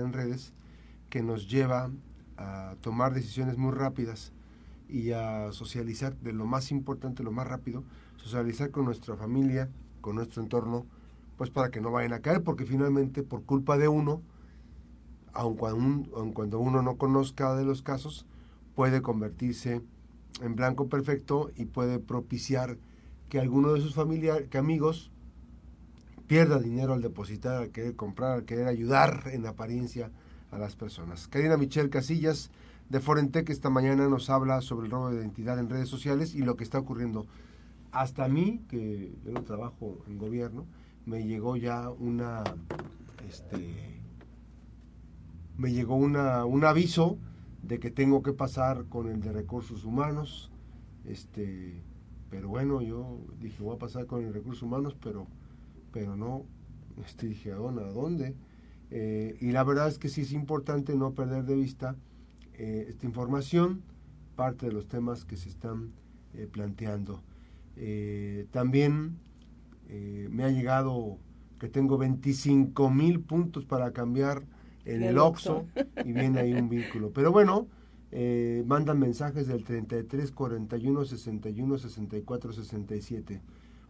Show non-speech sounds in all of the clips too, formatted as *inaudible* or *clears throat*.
en redes que nos lleva a tomar decisiones muy rápidas y a socializar de lo más importante, lo más rápido, socializar con nuestra familia, con nuestro entorno, pues para que no vayan a caer, porque finalmente por culpa de uno, aun cuando, cuando uno no conozca de los casos, puede convertirse en blanco perfecto y puede propiciar que alguno de sus familiares, que amigos, pierda dinero al depositar, al querer comprar, al querer ayudar en apariencia a las personas. Karina Michelle Casillas de Forentec esta mañana nos habla sobre el robo de identidad en redes sociales y lo que está ocurriendo. Hasta a mí, que yo no trabajo en gobierno, me llegó ya una, este, me llegó una, un aviso de que tengo que pasar con el de recursos humanos, este, pero bueno, yo dije voy a pasar con el recursos humanos, pero, pero no, este, dije ¿a dónde? Eh, y la verdad es que sí es importante no perder de vista eh, esta información, parte de los temas que se están eh, planteando. también me ha llegado que tengo 25 mil puntos para cambiar en el, OXO y viene ahí un vínculo. Pero bueno, mandan mensajes del 33 41 61 64 67.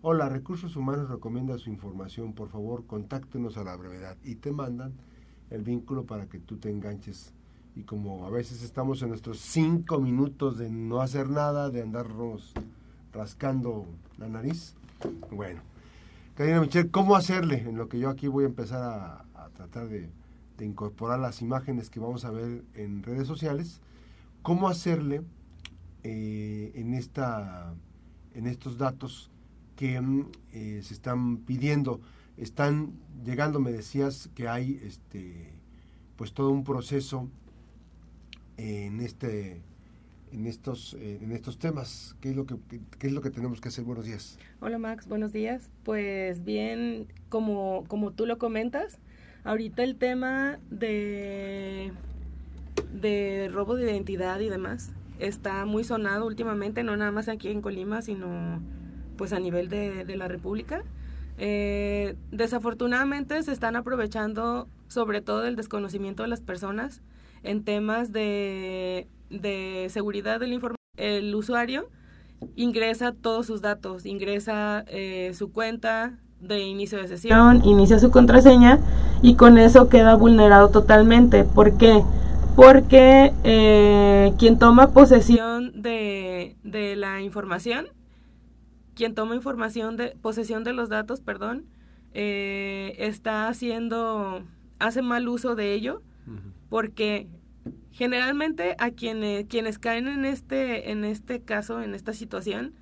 Hola, Recursos Humanos recomienda su información, por favor, contáctenos a la brevedad y te mandan el vínculo para que tú te enganches. Y como a veces estamos en nuestros cinco minutos de no hacer nada, de andarnos rascando la nariz, bueno. Karina Michelle, ¿cómo hacerle? En lo que yo aquí voy a empezar a, tratar de, incorporar las imágenes que vamos a ver en redes sociales, ¿cómo hacerle eh, en, esta, en estos datos que mm, eh, se están pidiendo. Están llegando, me decías que hay este pues todo un proceso en este en estos eh, en estos temas. Qué es lo que qué es lo que tenemos que hacer buenos días. Hola Max. Buenos días. Pues bien como como tú lo comentas ahorita el tema de de robo de identidad y demás está muy sonado últimamente no nada más aquí en Colima sino pues a nivel de, la República. Eh, desafortunadamente se están aprovechando sobre todo el desconocimiento de las personas en temas de, seguridad del información. El usuario ingresa todos sus datos, ingresa eh, su cuenta de inicio de sesión, inicia su contraseña y con eso queda vulnerado totalmente. ¿Por qué? Porque eh, quien toma posesión de, de la información quien toma información de posesión de los datos, perdón, eh, está haciendo, hace mal uso de ello, porque generalmente a quienes, quienes caen en este, en este caso, en esta situación,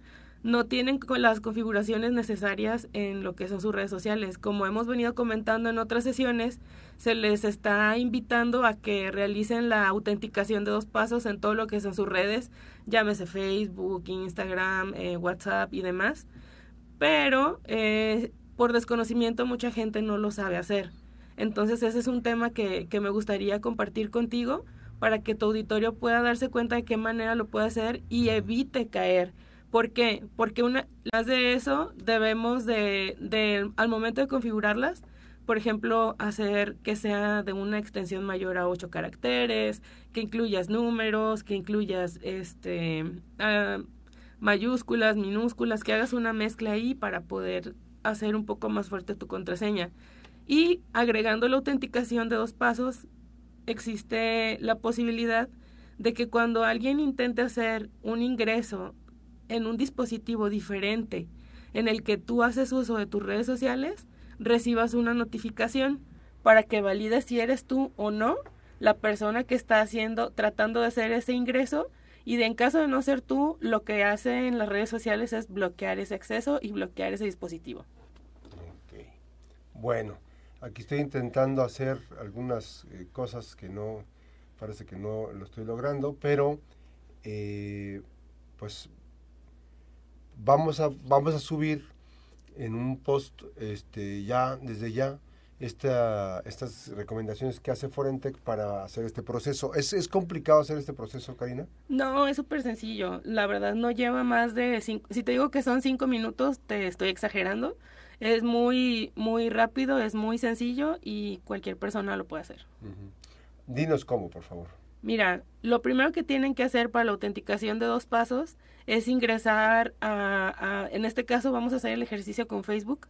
no tienen las configuraciones necesarias en lo que son sus redes sociales. Como hemos venido comentando en otras sesiones, se les está invitando a que realicen la autenticación de dos pasos en todo lo que son sus redes, llámese Facebook, Instagram, eh, WhatsApp y demás. Pero eh, por desconocimiento mucha gente no lo sabe hacer. Entonces ese es un tema que, que me gustaría compartir contigo para que tu auditorio pueda darse cuenta de qué manera lo puede hacer y evite caer ¿Por qué? Porque una, más de eso debemos de, de, al momento de configurarlas, por ejemplo, hacer que sea de una extensión mayor a 8 caracteres, que incluyas números, que incluyas este ah, mayúsculas, minúsculas, que hagas una mezcla ahí para poder hacer un poco más fuerte tu contraseña. Y agregando la autenticación de dos pasos, existe la posibilidad de que cuando alguien intente hacer un ingreso en un dispositivo diferente en el que tú haces uso de tus redes sociales, recibas una notificación para que valides si eres tú o no la persona que está haciendo, tratando de hacer ese ingreso y de en caso de no ser tú, lo que hace en las redes sociales es bloquear ese acceso y bloquear ese dispositivo. Bueno, aquí estoy intentando hacer algunas eh, cosas que no, parece que no lo estoy logrando, pero eh, pues vamos a, vamos a subir en un post este, ya, desde ya, esta, estas recomendaciones que hace Forentec para hacer este proceso. ¿Es, ¿Es complicado hacer este proceso, Karina? No, es súper sencillo. La verdad no lleva más de cinco, si te digo que son cinco minutos, te estoy exagerando. Es muy, muy rápido, es muy sencillo y cualquier persona lo puede hacer. Dinos cómo, por favor. Mira, lo primero que tienen que hacer para la autenticación de dos pasos es ingresar a, en este caso vamos a hacer el ejercicio con Facebook,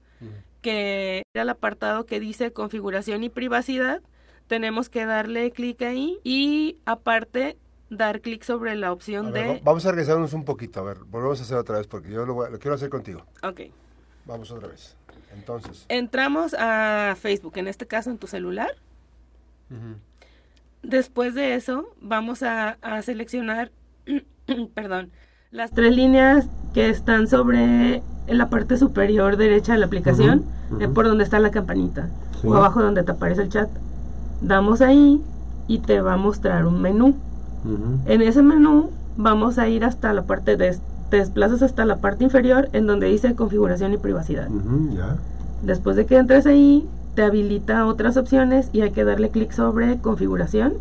que era el apartado que dice configuración y privacidad. Tenemos que darle clic ahí y aparte dar clic sobre la opción de... Vamos a regresarnos un poquito, a ver, volvemos a hacer otra vez porque yo lo, lo quiero hacer contigo. Ok. Vamos otra vez. Entonces. Entramos a Facebook, en este caso en tu celular. Después de eso, vamos a, seleccionar, *clears throat* perdón, las tres líneas que están sobre en la parte superior derecha de la aplicación, eh, por donde está la campanita, o abajo donde te aparece el chat. Damos ahí y te va a mostrar un menú. En ese menú vamos a ir hasta la parte de te desplazas hasta la parte inferior en donde dice configuración y privacidad. Después de que entres ahí, te habilita otras opciones y hay que darle clic sobre configuración.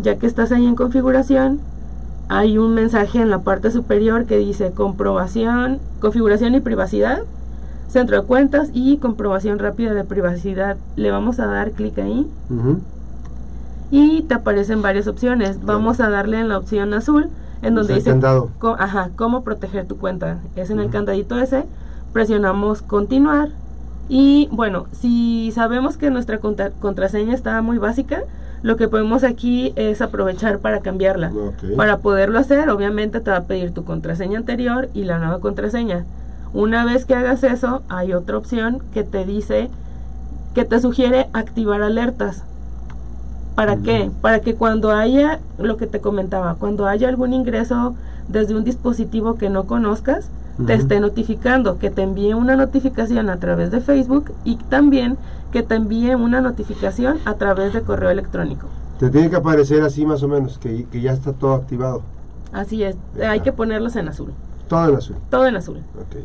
Ya que estás ahí en configuración, hay un mensaje en la parte superior que dice comprobación, configuración y privacidad, centro de cuentas y comprobación rápida de privacidad. Le vamos a dar clic ahí. Y te aparecen varias opciones. Vamos a darle en la opción azul en donde dice ajá, cómo proteger tu cuenta. Es en el candadito ese, presionamos continuar y bueno, si sabemos que nuestra contraseña está muy básica, lo que podemos aquí es aprovechar para cambiarla. Para poderlo hacer, obviamente te va a pedir tu contraseña anterior y la nueva contraseña. Una vez que hagas eso, hay otra opción que te dice, que te sugiere activar alertas. ¿Para qué? Para que cuando haya, lo que te comentaba, cuando haya algún ingreso desde un dispositivo que no conozcas, te esté notificando, que te envíe una notificación a través de Facebook y también que te envíe una notificación a través de correo electrónico. Te tiene que aparecer así más o menos, que, ya está todo activado. Así es, hay que ponerlos en azul. Todo en azul. Todo en azul.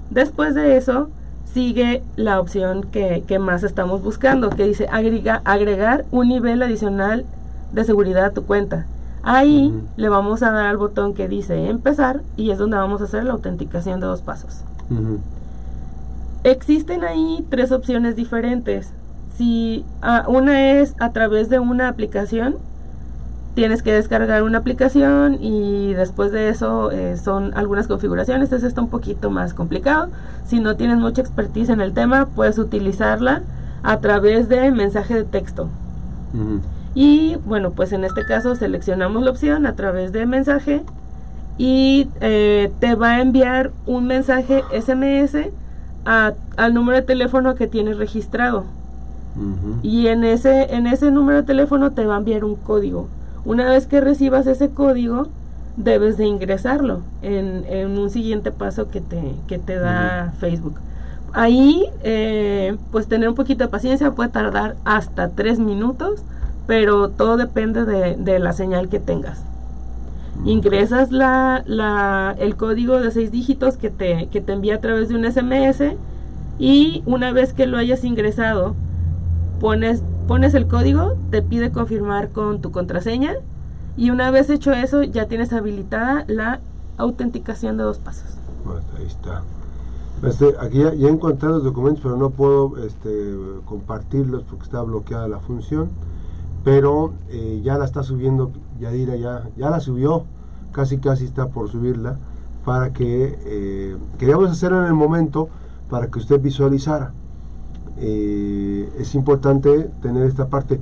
Después de eso, sigue la opción que, más estamos buscando, que dice agregar un nivel adicional de seguridad a tu cuenta. Ahí le vamos a dar al botón que dice empezar y es donde vamos a hacer la autenticación de dos pasos. Existen ahí tres opciones diferentes. Si ah, una es a través de una aplicación, tienes que descargar una aplicación y después de eso eh, son algunas configuraciones, eso está un poquito más complicado. Si no tienes mucha expertise en el tema, puedes utilizarla a través de mensaje de texto. Y bueno, pues en este caso seleccionamos la opción a través de mensaje y eh, te va a enviar un mensaje SMS al número de teléfono que tienes registrado. Y en ese, en ese número de teléfono te va a enviar un código. Una vez que recibas ese código, debes de ingresarlo en, un siguiente paso que te, que te da Facebook. Ahí, eh, pues tener un poquito de paciencia, puede tardar hasta tres minutos, pero todo depende de, la señal que tengas. Ingresas la, la, el código de seis dígitos que te, que te envía a través de un SMS y una vez que lo hayas ingresado, pones pones el código, te pide confirmar con tu contraseña y una vez hecho eso ya tienes habilitada la autenticación de dos pasos. ahí está. Este, aquí ya, ya, encontré los documentos, pero no puedo este, compartirlos porque está bloqueada la función. Pero eh, ya la está subiendo, Yadira ya, ya la subió, casi casi está por subirla, para que eh, queríamos hacerlo en el momento para que usted visualizara. Eh, es importante tener esta parte.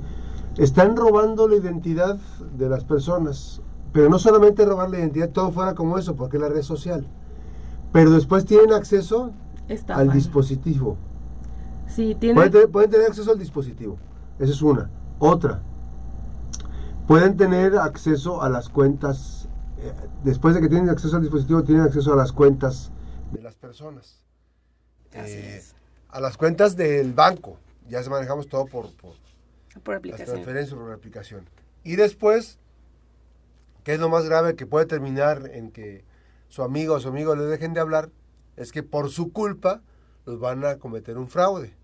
Están robando la identidad de las personas, pero no solamente robar la identidad, todo fuera como eso, porque es la red social. Pero después tienen acceso al dispositivo. Sí, pueden, tener, acceso al dispositivo. Esa es una. Otra. Pueden tener acceso a las cuentas. Eh, después de que tienen acceso al dispositivo, tienen acceso a las cuentas de las personas. Así eh, es a las cuentas del banco. Ya se manejamos todo por, por, aplicación. Las transferencias por aplicación. Y después, ¿qué es lo más grave que puede terminar en que su amigo o su amigo le dejen de hablar? Es que por su culpa los van a cometer un fraude.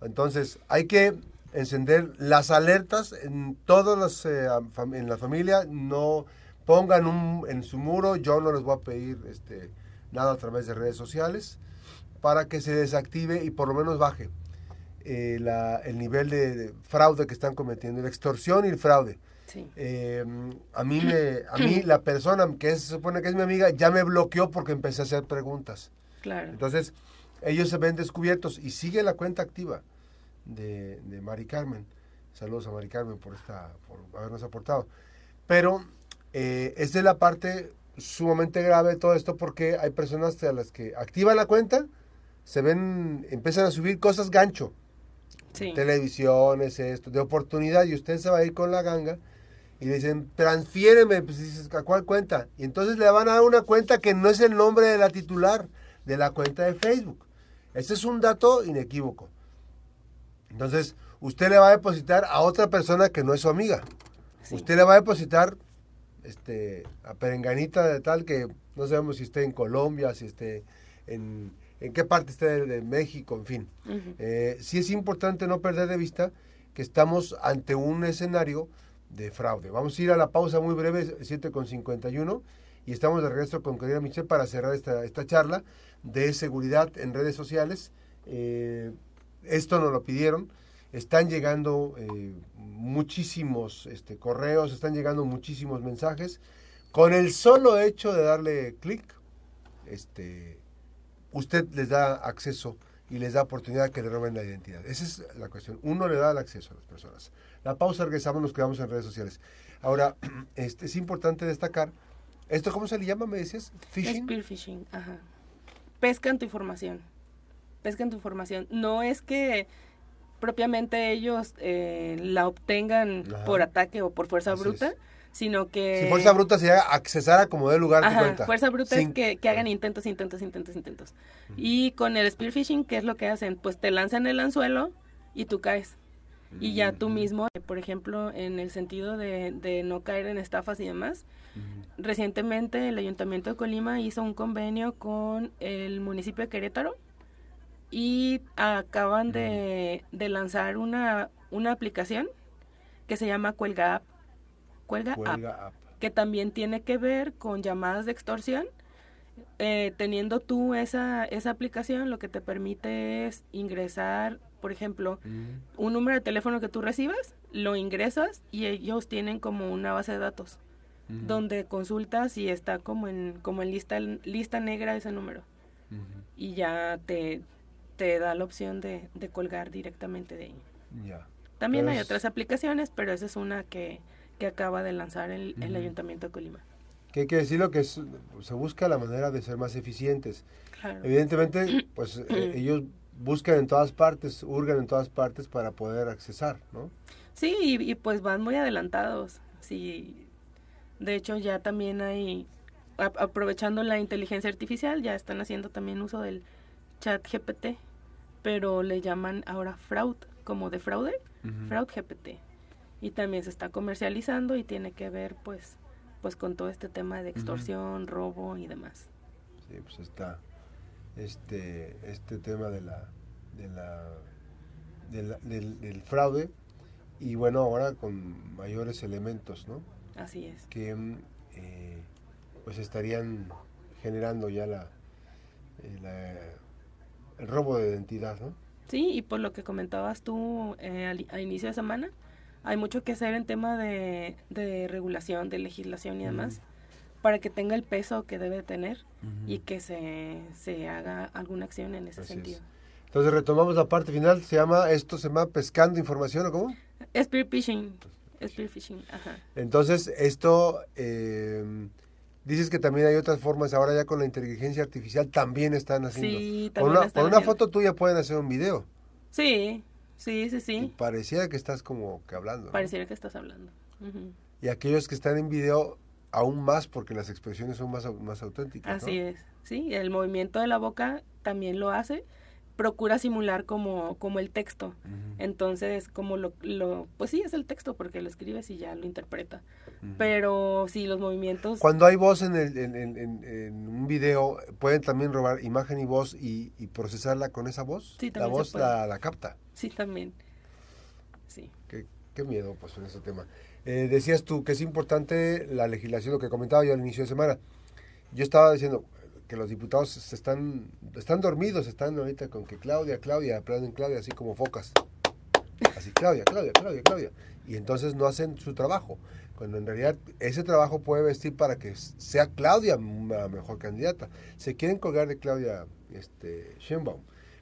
Entonces, hay que encender las alertas en todas las, eh, en la familia. No pongan un, en su muro, yo no les voy a pedir este, nada a través de redes sociales para que se desactive y por lo menos baje eh, la, el nivel de, fraude que están cometiendo, la extorsión y el fraude. Eh, a mí me, a mí *clears throat* la persona que se supone que es mi amiga ya me bloqueó porque empecé a hacer preguntas. Claro. Entonces ellos se ven descubiertos y sigue la cuenta activa de, de Mari Carmen. Saludos a Mari Carmen por esta, por habernos aportado. Pero eh, esa es la parte sumamente grave de todo esto porque hay personas a las que activan la cuenta, se ven, empiezan a subir cosas gancho televisiones, esto, de oportunidad, y usted se va a ir con la ganga y le dicen, transfiéreme, pues dices, ¿a cuál cuenta? Y entonces le van a dar una cuenta que no es el nombre de la titular de la cuenta de Facebook. Ese es un dato inequívoco. Entonces, usted le va a depositar a otra persona que no es su amiga. Usted le va a depositar este, a Perenganita de tal que no sabemos si esté en Colombia, si esté en, en qué parte está de, México, en fin. Eh, sí es importante no perder de vista que estamos ante un escenario de fraude. Vamos a ir a la pausa muy breve, 7.51, y estamos de regreso con querida Michelle para cerrar esta, esta charla de seguridad en redes sociales. Eh, esto nos lo pidieron. Están llegando eh, muchísimos este, correos, están llegando muchísimos mensajes. Con el solo hecho de darle clic, este, usted les da acceso y les da oportunidad que le roben la identidad. Esa es la cuestión. Uno le da el acceso a las personas. La pausa, regresamos, nos quedamos en redes sociales. Ahora, *clears throat* este, es importante destacar, ¿esto cómo se le llama, me decías? Phishing. Spear phishing, ajá. Pescan tu información. Pescan tu información. No es que propiamente ellos eh, la obtengan por ataque o por fuerza bruta, sino que... Si fuerza bruta sería accesar a como de lugar Ajá, cuenta. fuerza bruta es que, que, hagan intentos, intentos, intentos, intentos. Y con el spear phishing, ¿qué es lo que hacen? Pues te lanzan el anzuelo y tú caes. Y ya tú mismo, por ejemplo, en el sentido de, de no caer en estafas y demás, recientemente el Ayuntamiento de Colima hizo un convenio con el municipio de Querétaro y acaban de, de lanzar una, una aplicación que se llama Cuelga App Cuelga, app, que también tiene que ver con llamadas de extorsión. Eh, teniendo tú esa, esa aplicación, lo que te permite es ingresar, por ejemplo, mm. un número de teléfono que tú recibas, lo ingresas y ellos tienen como una base de datos donde consultas y está como en, como en lista, lista negra ese número. Y ya te, te da la opción de, de colgar directamente de ahí. También hay otras aplicaciones, pero esa es una que, que acaba de lanzar el, Ayuntamiento de Colima. Que hay que decirlo que se busca la manera de ser más eficientes. Evidentemente, *clears throat* pues eh, ellos buscan en todas partes, hurgan en todas partes para poder accesar, ¿no? Sí, y, pues van muy adelantados. Sí, de hecho ya también hay, aprovechando la inteligencia artificial, ya están haciendo también uso del chat GPT, pero le llaman ahora fraud, como de fraude, fraud GPT y también se está comercializando y tiene que ver pues pues con todo este tema de extorsión, robo y demás. Sí, pues está este este tema de la de la, del, del, fraude y bueno ahora con mayores elementos, ¿no? Así es. Que eh, pues estarían generando ya la, eh, el robo de identidad, ¿no? Sí, y por lo que comentabas tú eh, al, inicio de semana, hay mucho que hacer en tema de, de regulación, de legislación y demás, para que tenga el peso que debe tener y que se, se haga alguna acción en ese sentido. Entonces retomamos la parte final, se llama, esto se llama pescando información o cómo? Spear phishing. Spear phishing, ajá. Entonces, esto, eh, dices que también hay otras formas, ahora ya con la inteligencia artificial también están haciendo. Sí, también con una, una foto tuya pueden hacer un video. Sí, Sí, sí, sí. pareciera que estás como que hablando. Pareciera que estás hablando. Y aquellos que están en video, aún más porque las expresiones son más, más auténticas. Así es, sí. El movimiento de la boca también lo hace. Procura simular como, como el texto. Entonces, como lo, lo, pues sí, es el texto porque lo escribes y ya lo interpreta. Pero sí, los movimientos... Cuando hay voz en, el, en, en, un video, ¿pueden también robar imagen y voz y, procesarla con esa voz? Sí, la voz la, la capta. Sí, también. Sí. Qué, miedo, pues, en ese tema. Eh, decías tú que es importante la legislación, lo que comentaba yo al inicio de semana. Yo estaba diciendo, que los diputados se están, están dormidos, están ahorita con que Claudia, Claudia, aplauden Claudia, así como focas. Así, Claudia, Claudia, Claudia, Claudia. Y entonces no hacen su trabajo. Cuando en realidad ese trabajo puede vestir para que sea Claudia una mejor candidata. Se quieren colgar de Claudia este, Sheinbaum,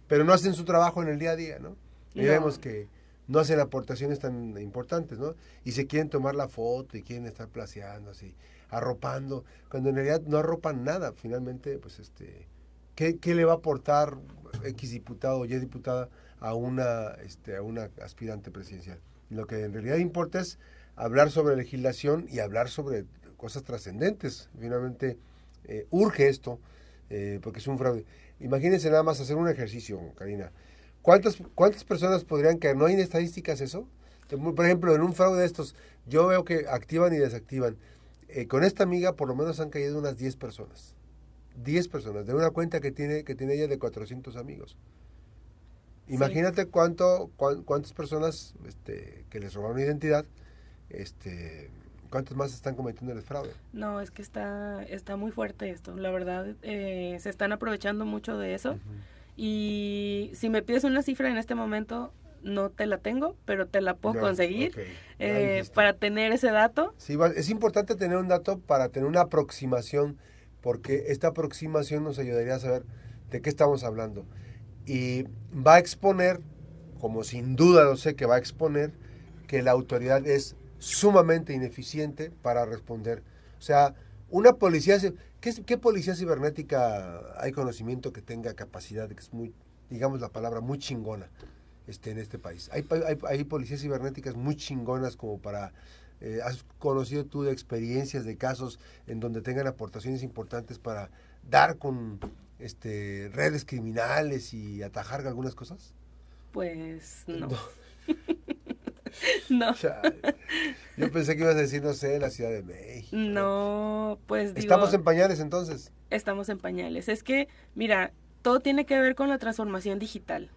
pero no hacen su trabajo en el día a día, ¿no? Y vemos que no hacen aportaciones tan importantes, ¿no? Y se quieren tomar la foto y quieren estar placeando así, arropando, cuando en realidad no arropan nada. Finalmente, pues, este, ¿qué, qué le va a aportar X diputado o Y diputada a una, este, a una aspirante presidencial? Lo que en realidad importa es hablar sobre legislación y hablar sobre cosas trascendentes. Finalmente, eh, urge esto, eh, porque es un fraude. Imagínense nada más hacer un ejercicio, Karina. ¿Cuántas, ¿Cuántas personas podrían caer? ¿No hay estadísticas eso? Por ejemplo, en un fraude de estos, yo veo que activan y desactivan. Eh, con esta amiga por lo menos han caído unas 10 personas. 10 personas, de una cuenta que tiene, que tiene ella de 400 amigos. Imagínate cuánto, cuántas personas este, que les robaron identidad, este, cuántas más están cometiendo el fraude. No, es que está, está muy fuerte esto. La verdad, eh, se están aprovechando mucho de eso. Y si me pides una cifra en este momento, no te la tengo, pero te la puedo conseguir eh, para tener ese dato. Sí, es importante tener un dato para tener una aproximación, porque esta aproximación nos ayudaría a saber de qué estamos hablando. Y va a exponer, como sin duda lo sé que va a exponer, que la autoridad es sumamente ineficiente para responder. O sea, una policía, ¿qué, policía cibernética hay conocimiento que tenga capacidad, que es muy, digamos la palabra, muy chingona este, en este país? Hay, hay, policías cibernéticas muy chingonas como para... Eh, ¿Has conocido tú de experiencias, de casos en donde tengan aportaciones importantes para dar con este, redes criminales y atajar algunas cosas? Pues no. no. *laughs* Yo pensé que ibas a decir, no sé, la Ciudad de México. No, pues Estamos en pañales entonces. Estamos en pañales. Es que, mira, todo tiene que ver con la transformación digital.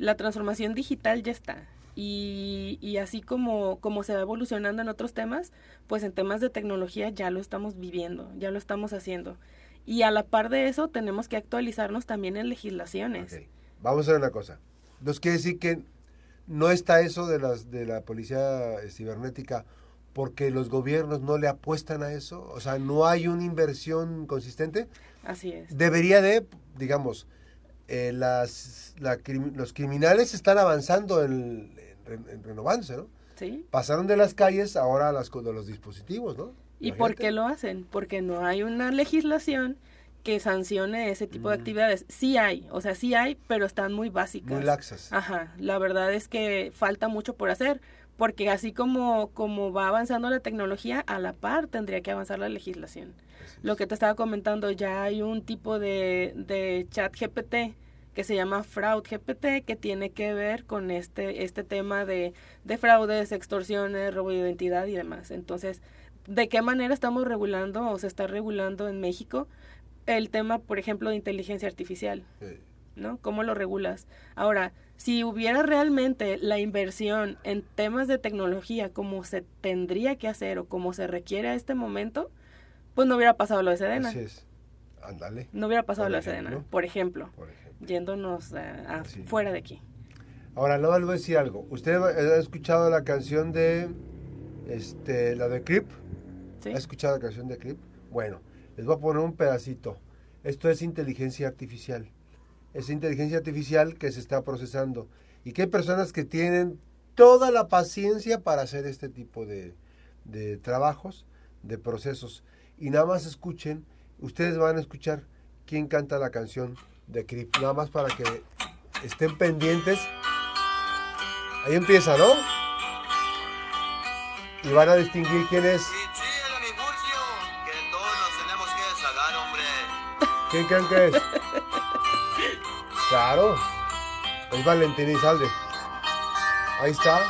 La transformación digital ya está. Y, y, así como, como se va evolucionando en otros temas, pues en temas de tecnología ya lo estamos viviendo, ya lo estamos haciendo. Y a la par de eso tenemos que actualizarnos también en legislaciones. Vamos a ver una cosa. Nos quiere decir que no está eso de, las, de la policía eh, cibernética porque los gobiernos no le apuestan a eso, o sea, no hay una inversión consistente. Así es. Debería de, digamos, eh, las, los criminales están avanzando en, renovándose, ¿no? Sí. Pasaron de las calles ahora a las, de los dispositivos, ¿no? ¿Y por qué lo hacen? Porque no hay una legislación que sancione ese tipo de mm. actividades. Sí hay, o sea, sí hay, pero están muy básicas. Muy laxas. Ajá, la verdad es que falta mucho por hacer, porque así como, como va avanzando la tecnología, a la par tendría que avanzar la legislación. Lo que te estaba comentando, ya hay un tipo de, de chat GPT que se llama Fraud GPT, que tiene que ver con este, este tema de, de fraudes, extorsiones, robo de identidad y demás. Entonces, de qué manera estamos regulando o se está regulando en México el tema, por ejemplo, de inteligencia artificial. ¿No? ¿Cómo lo regulas? Ahora, si hubiera realmente la inversión en temas de tecnología como se tendría que hacer o como se requiere a este momento, pues no hubiera pasado lo de Sedena. Así es. Ándale. No hubiera pasado lo de Sedena, por ejemplo, yéndonos a, fuera de aquí. Ahora, no les voy a decir algo. ¿Usted ha escuchado la canción de, este, la de Crip? ¿Ha escuchado la canción de Clip? Bueno, les voy a poner un pedacito. Esto es inteligencia artificial. Es inteligencia artificial que se está procesando. Y que hay personas que tienen toda la paciencia para hacer este tipo de, de trabajos, de procesos. Y nada más escuchen, ustedes van a escuchar quién canta la canción de Clip. Nada más para que estén pendientes. Ahí empieza, ¿no? Y van a distinguir quién es ¿Quién creen que es? Claro, es Valentín Izalde. Ahí está.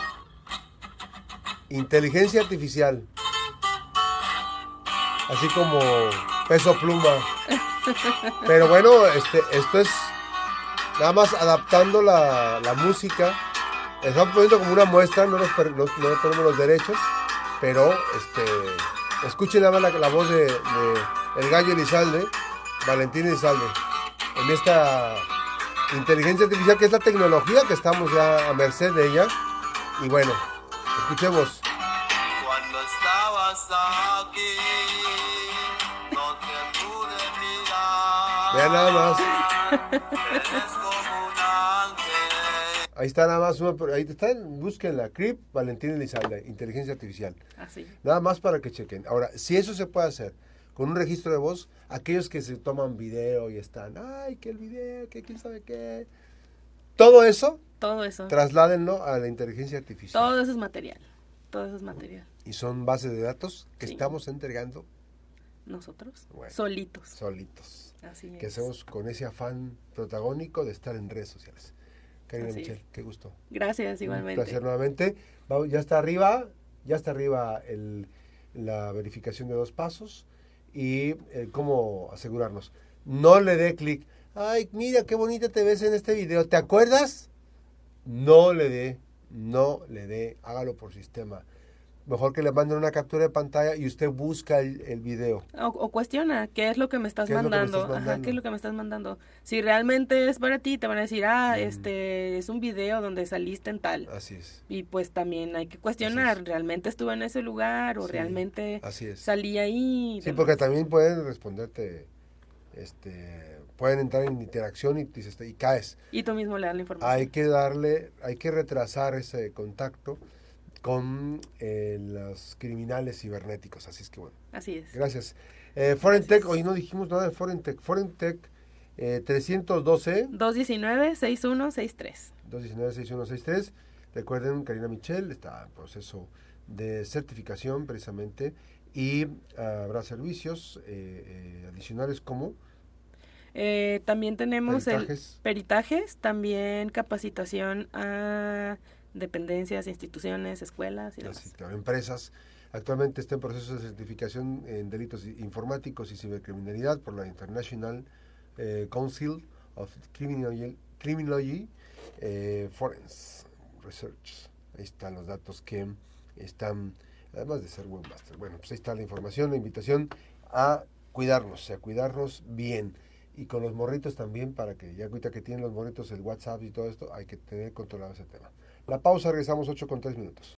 Inteligencia artificial. Así como peso pluma. Pero bueno, este, esto es nada más adaptando la, música. Estamos poniendo como una muestra, no, nos, no, tenemos los derechos, pero este, escuchen nada más la, voz de, El Gallo Elizalde Valentín Elizalde, en esta inteligencia artificial que es la tecnología que estamos ya a merced de ella. Y bueno, escuchemos. Cuando estabas aquí, no te pude mirar. Vean nada más. Eres como un ángel. Ahí está nada más. Una, ahí están. Búsquenla. CRIP Valentín Elizalde, inteligencia artificial. Así. Nada más para que chequen. Ahora, si eso se puede hacer con un registro de voz, aquellos que se toman video y están, ay, que el video, que quién sabe qué. Todo eso, Todo eso. trasládenlo a la inteligencia artificial. Todo eso es material. Todo eso es material. Y son bases de datos que Sí. estamos entregando Nosotros. Bueno. Solitos. solitos. Así Que es. hacemos con ese afán protagónico de estar en redes sociales. Karina es. qué gusto. Gracias, Un igualmente. placer nuevamente. Vamos, ya está arriba, ya está arriba el, la verificación de dos pasos y eh, cómo asegurarnos. No le dé clic. Ay, mira qué bonita te ves en este video. ¿Te acuerdas? No le dé, no le dé. Hágalo por sistema. Mejor que le manden una captura de pantalla y usted busca el, el video. O, o cuestiona, ¿qué es lo que me estás ¿Qué es que me mandando? estás Ajá, mandando? ¿qué es lo que me estás mandando? Si realmente es para ti, te van a decir, ah, Mm. este es un video donde saliste en tal. Así es. Y pues también hay que cuestionar. ¿realmente estuve en ese lugar o Sí, realmente Así es. salí ahí? y Sí, porque también pueden responderte, este, pueden entrar en interacción y, dices, y caes. Y tú mismo le das la información. Hay que darle, hay que retrasar ese contacto con eh, los criminales cibernéticos. Así es que bueno, Así es. gracias. Eh, Foreign Tech, hoy no dijimos nada de Foreign Tech. Foreign Tech eh, 312 219-6163. 219-6163. Recuerden, Karina Michel está en proceso de certificación precisamente y ah, habrá servicios eh, eh, adicionales como Eh, también tenemos Peritajes. el peritajes, también capacitación a dependencias, instituciones, escuelas y demás. Así, claro, empresas. Actualmente está en proceso de certificación en delitos informáticos y cibercriminalidad por la International eh, Council of Criminology, Criminology eh, Forense Research. Ahí están los datos que están, además de ser webmaster. Bueno, pues ahí está la información, la invitación a cuidarnos, a cuidarnos bien. Y con los morritos también, para que ya ahorita que tienen los morritos el WhatsApp y todo esto, hay que tener controlado ese tema. La pausa, regresamos 8 con 3 minutos.